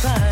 side.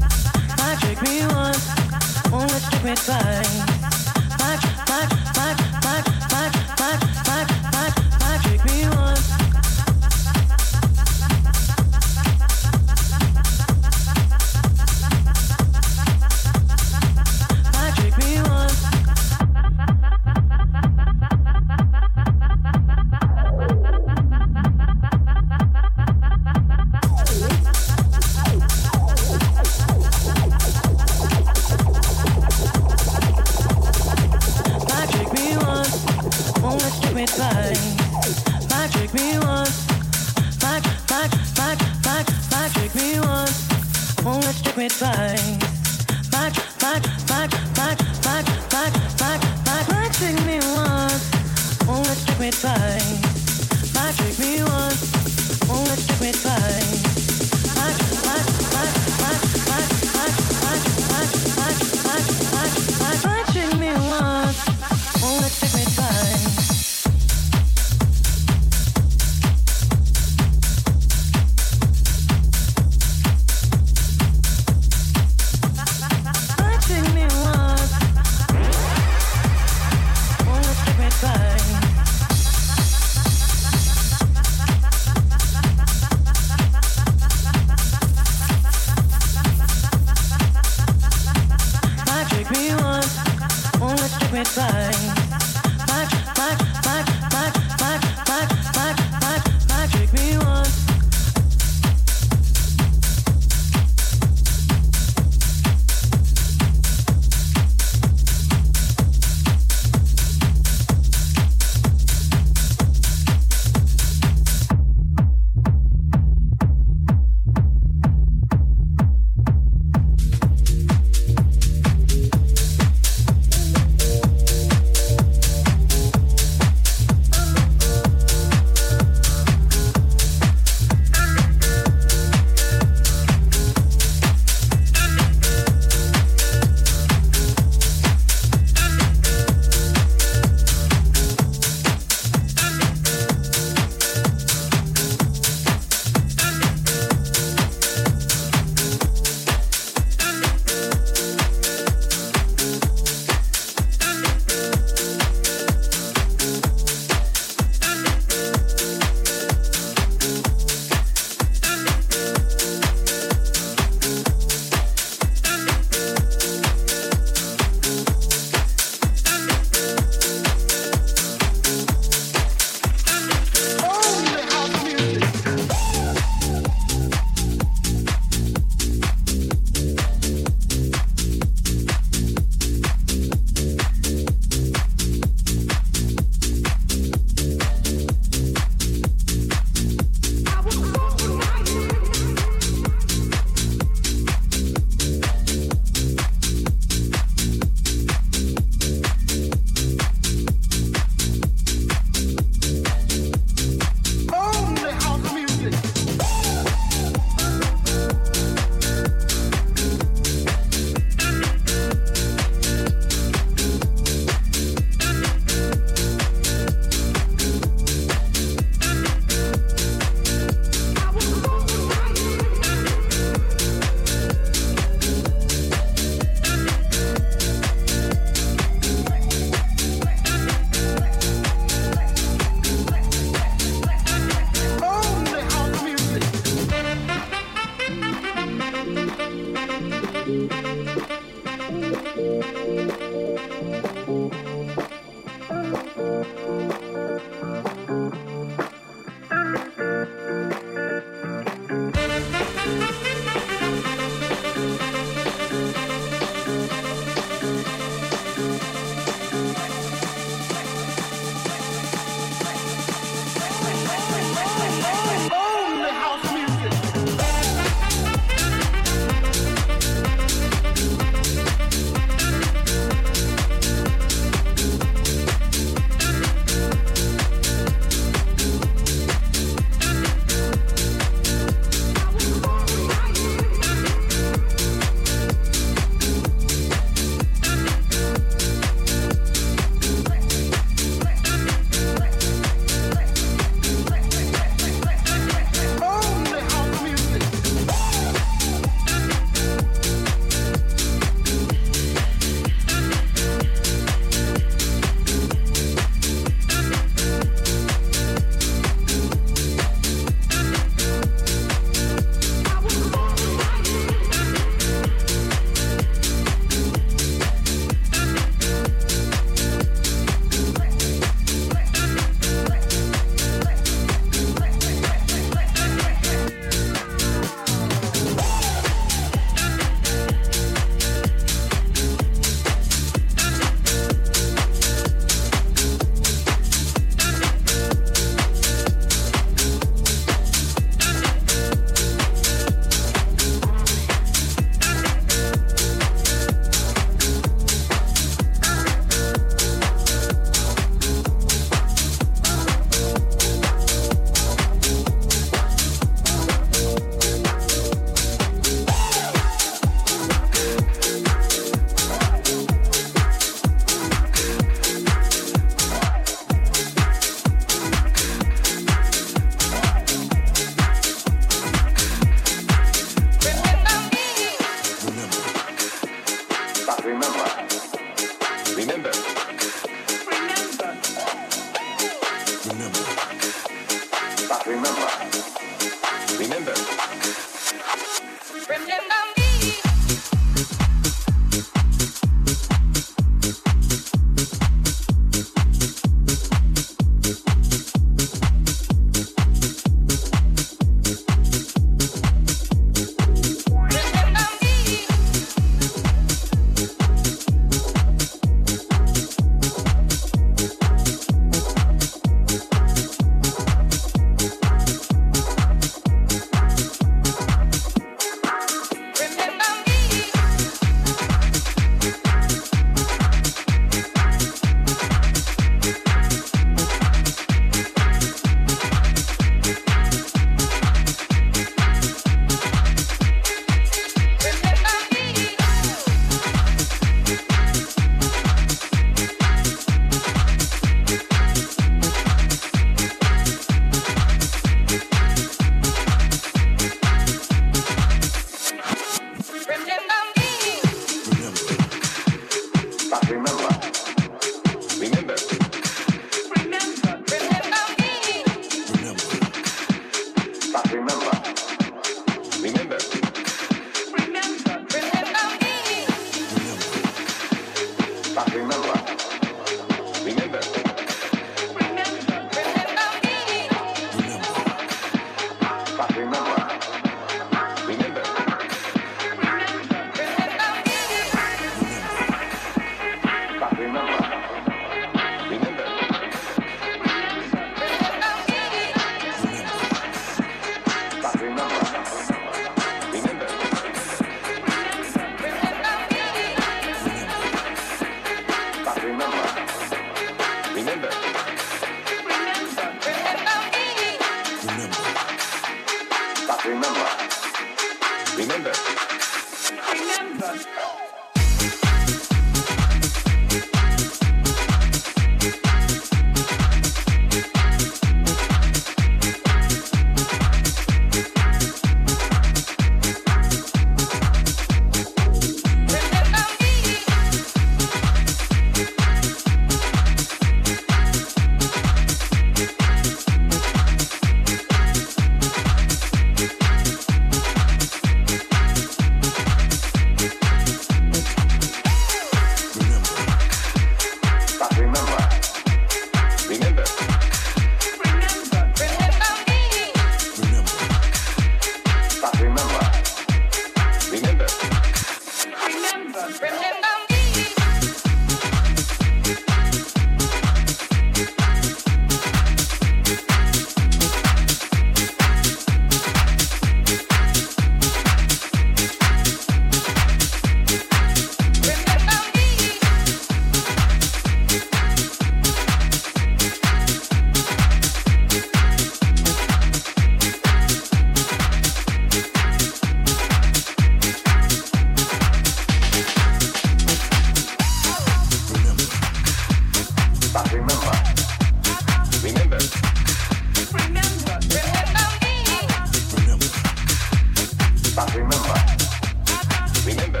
Remember.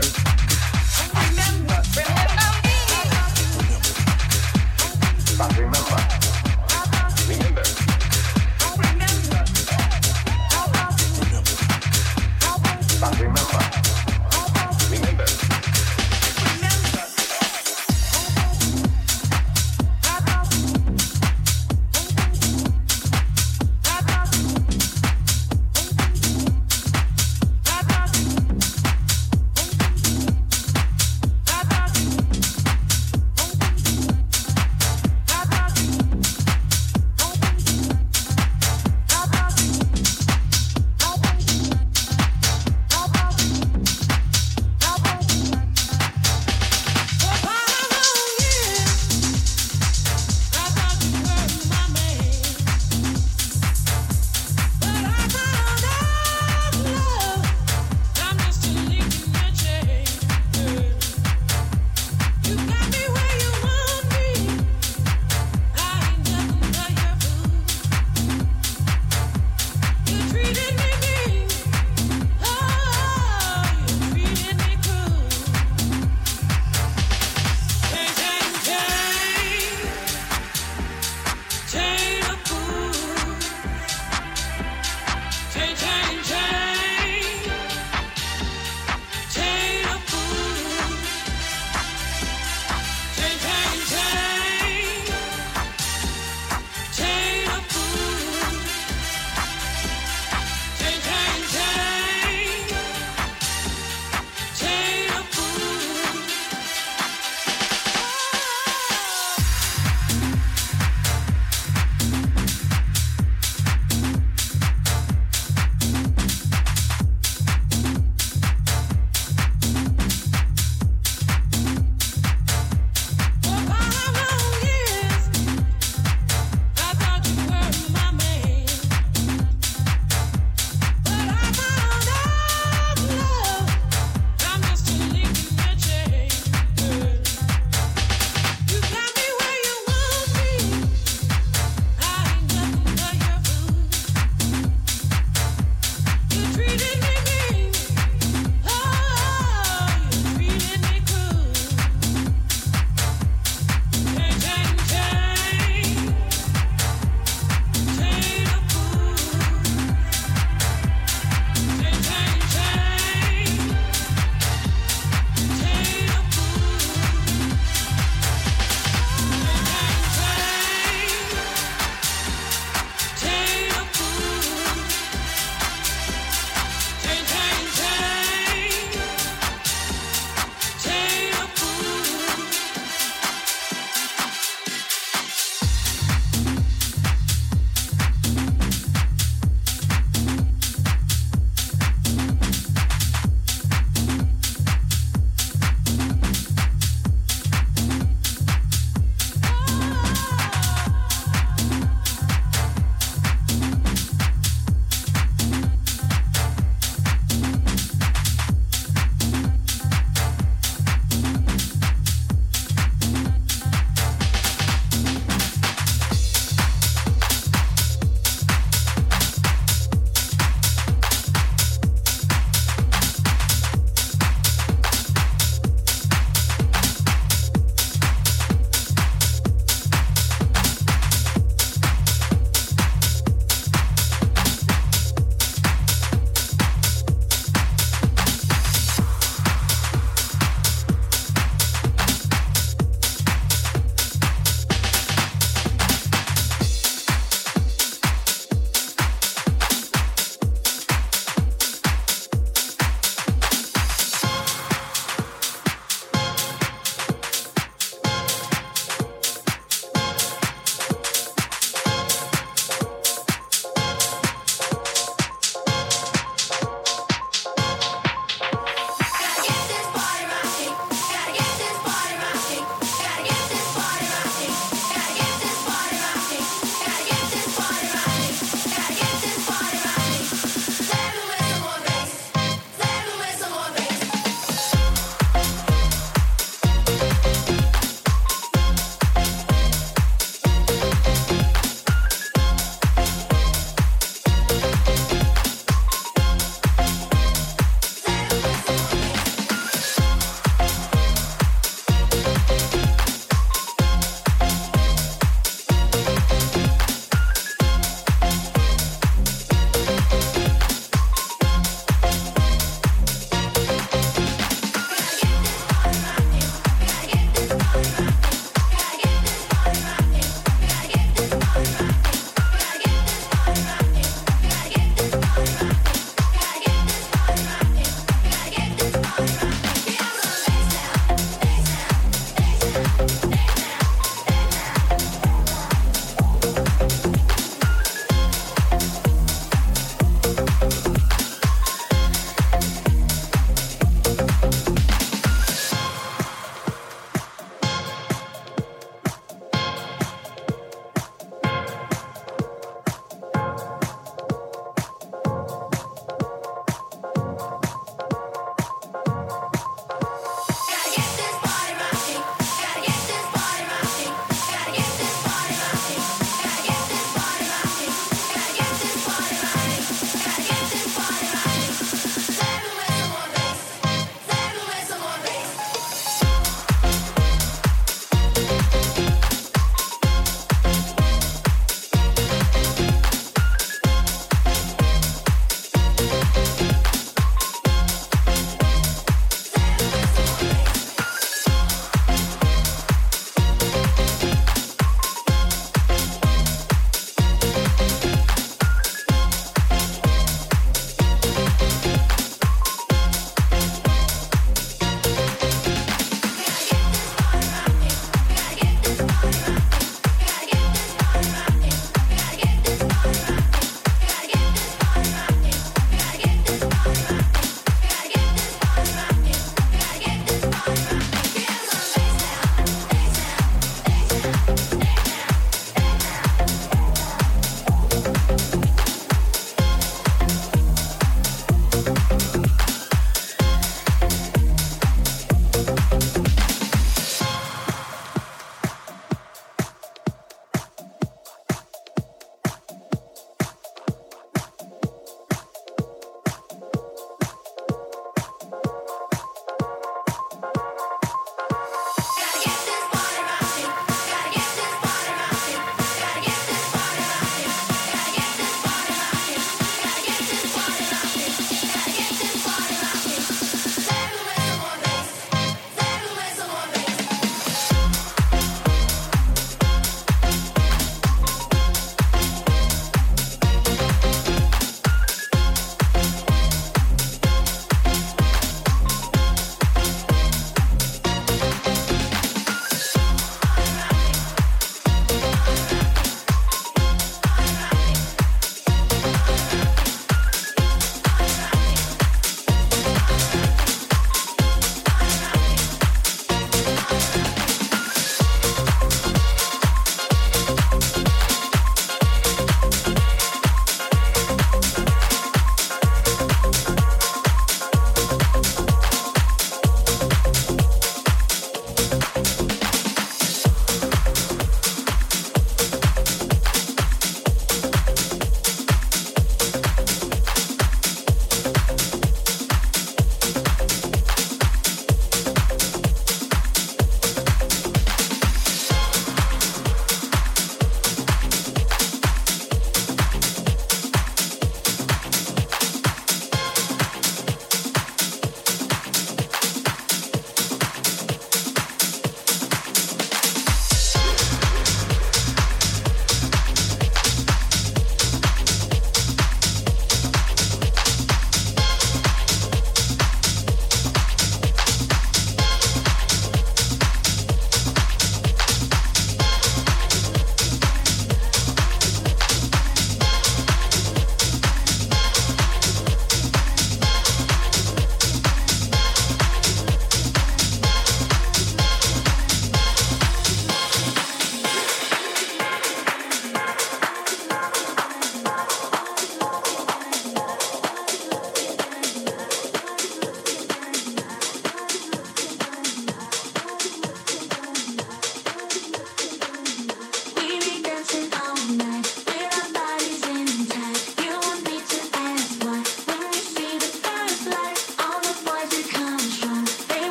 Remember. Remember remember.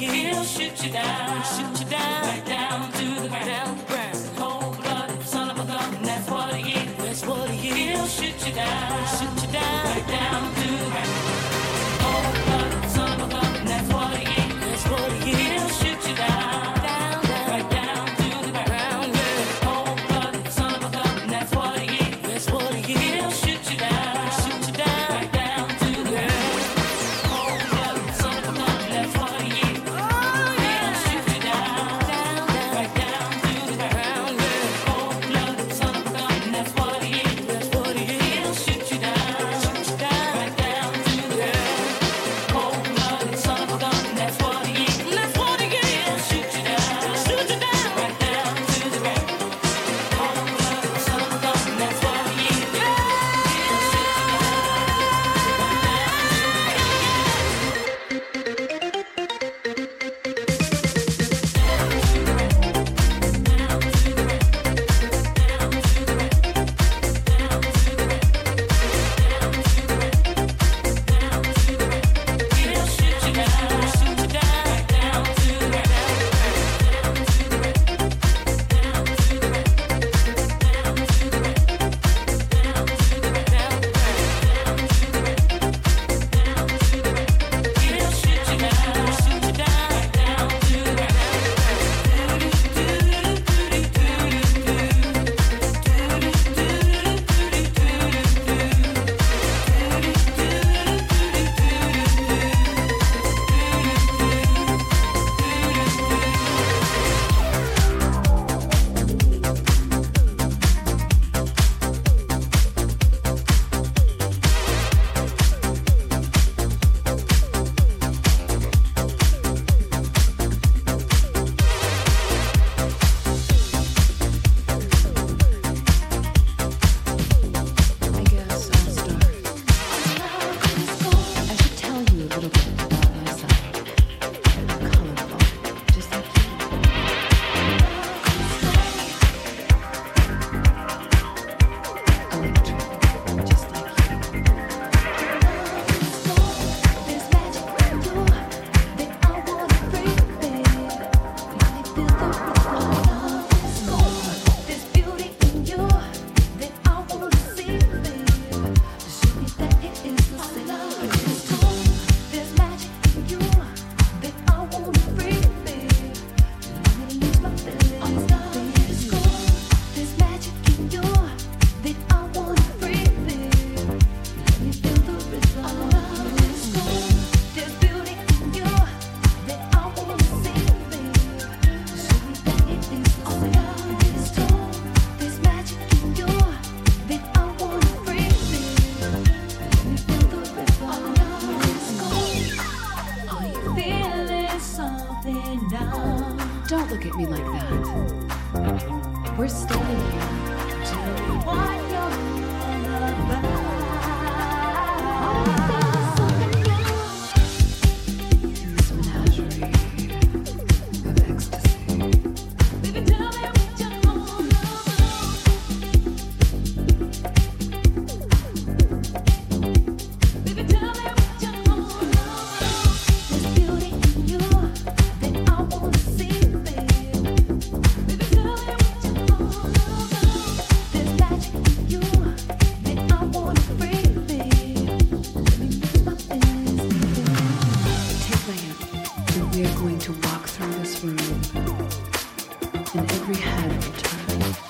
yeah. He'll shoot you down. Shoot you down. that we are going to walk through this room and every head will turn.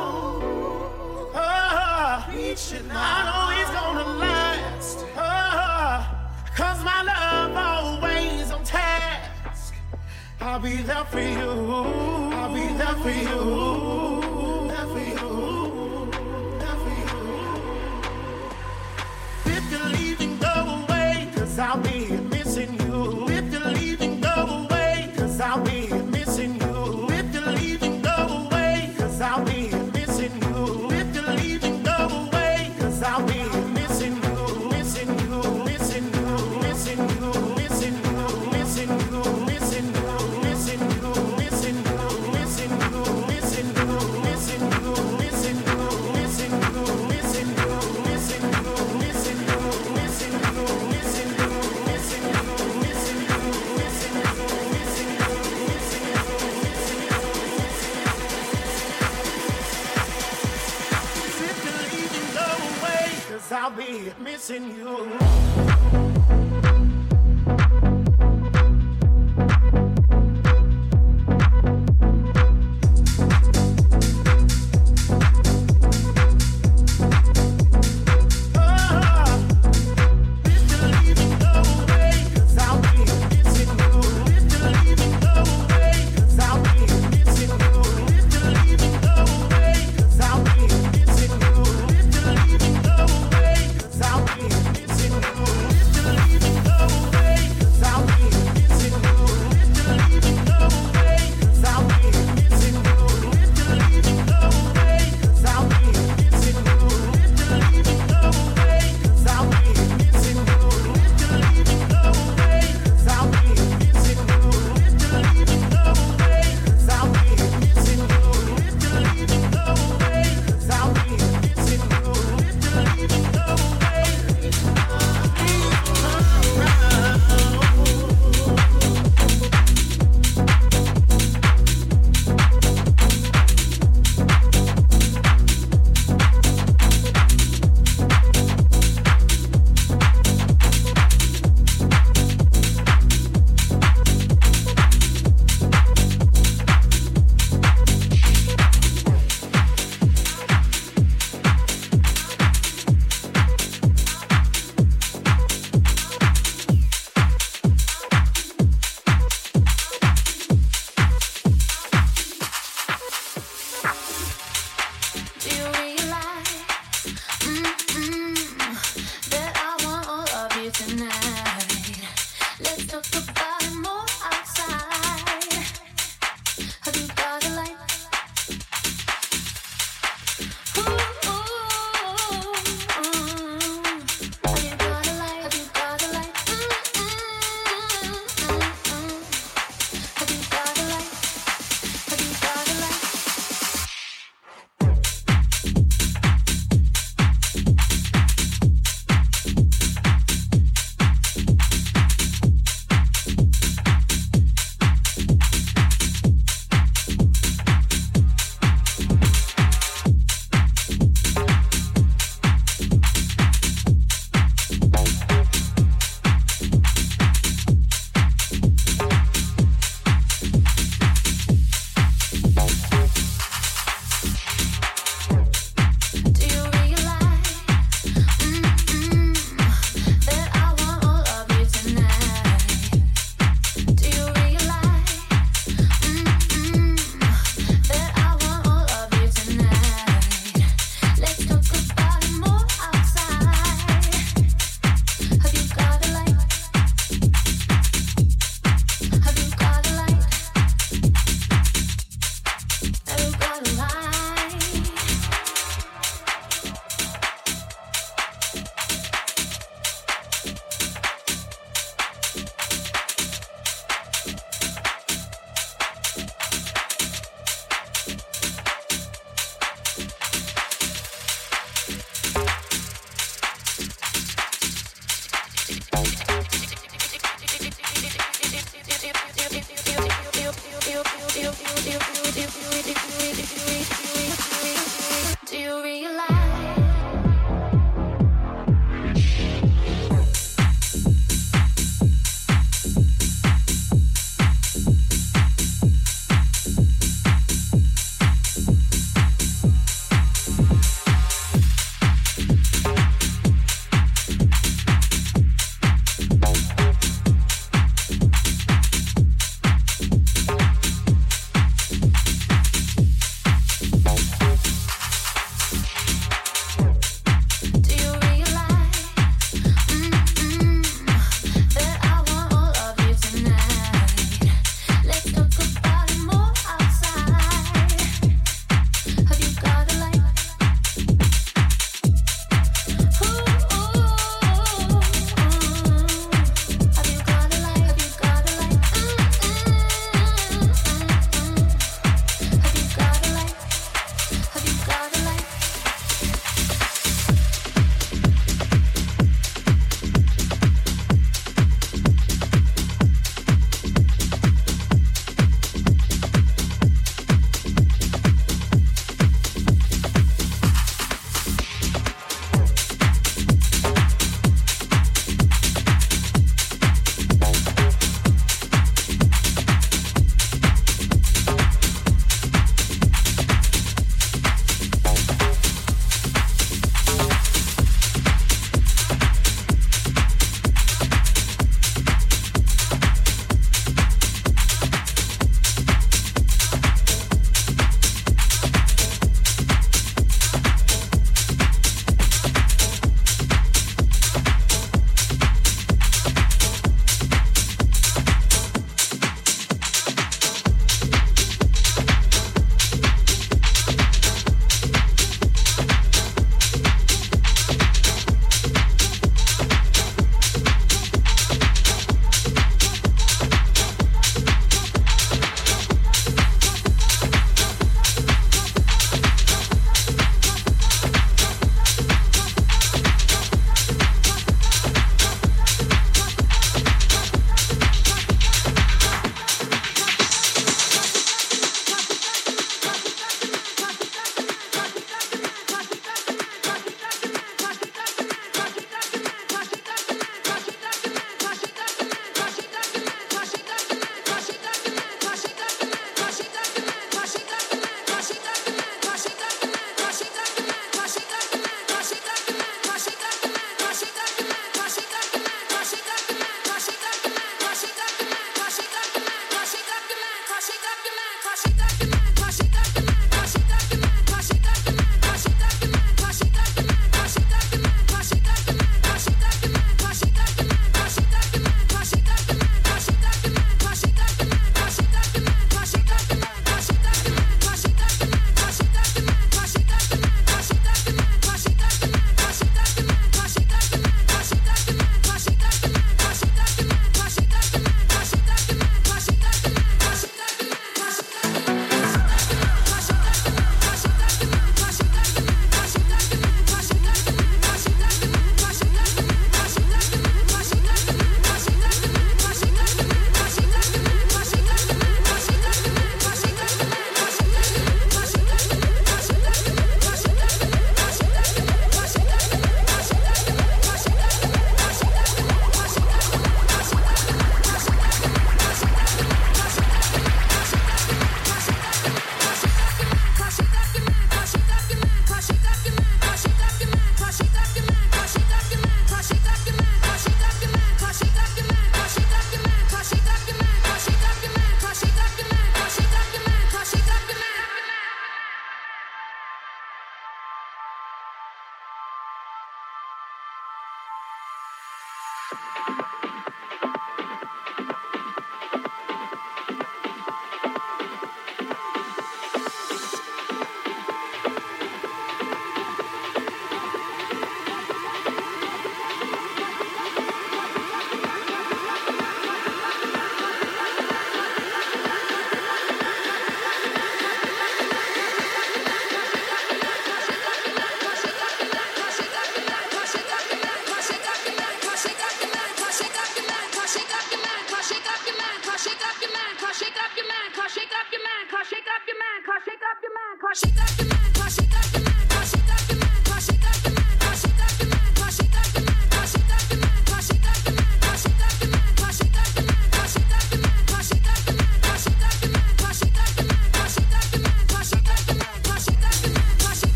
I'll be there for you. I'll be there for you. road.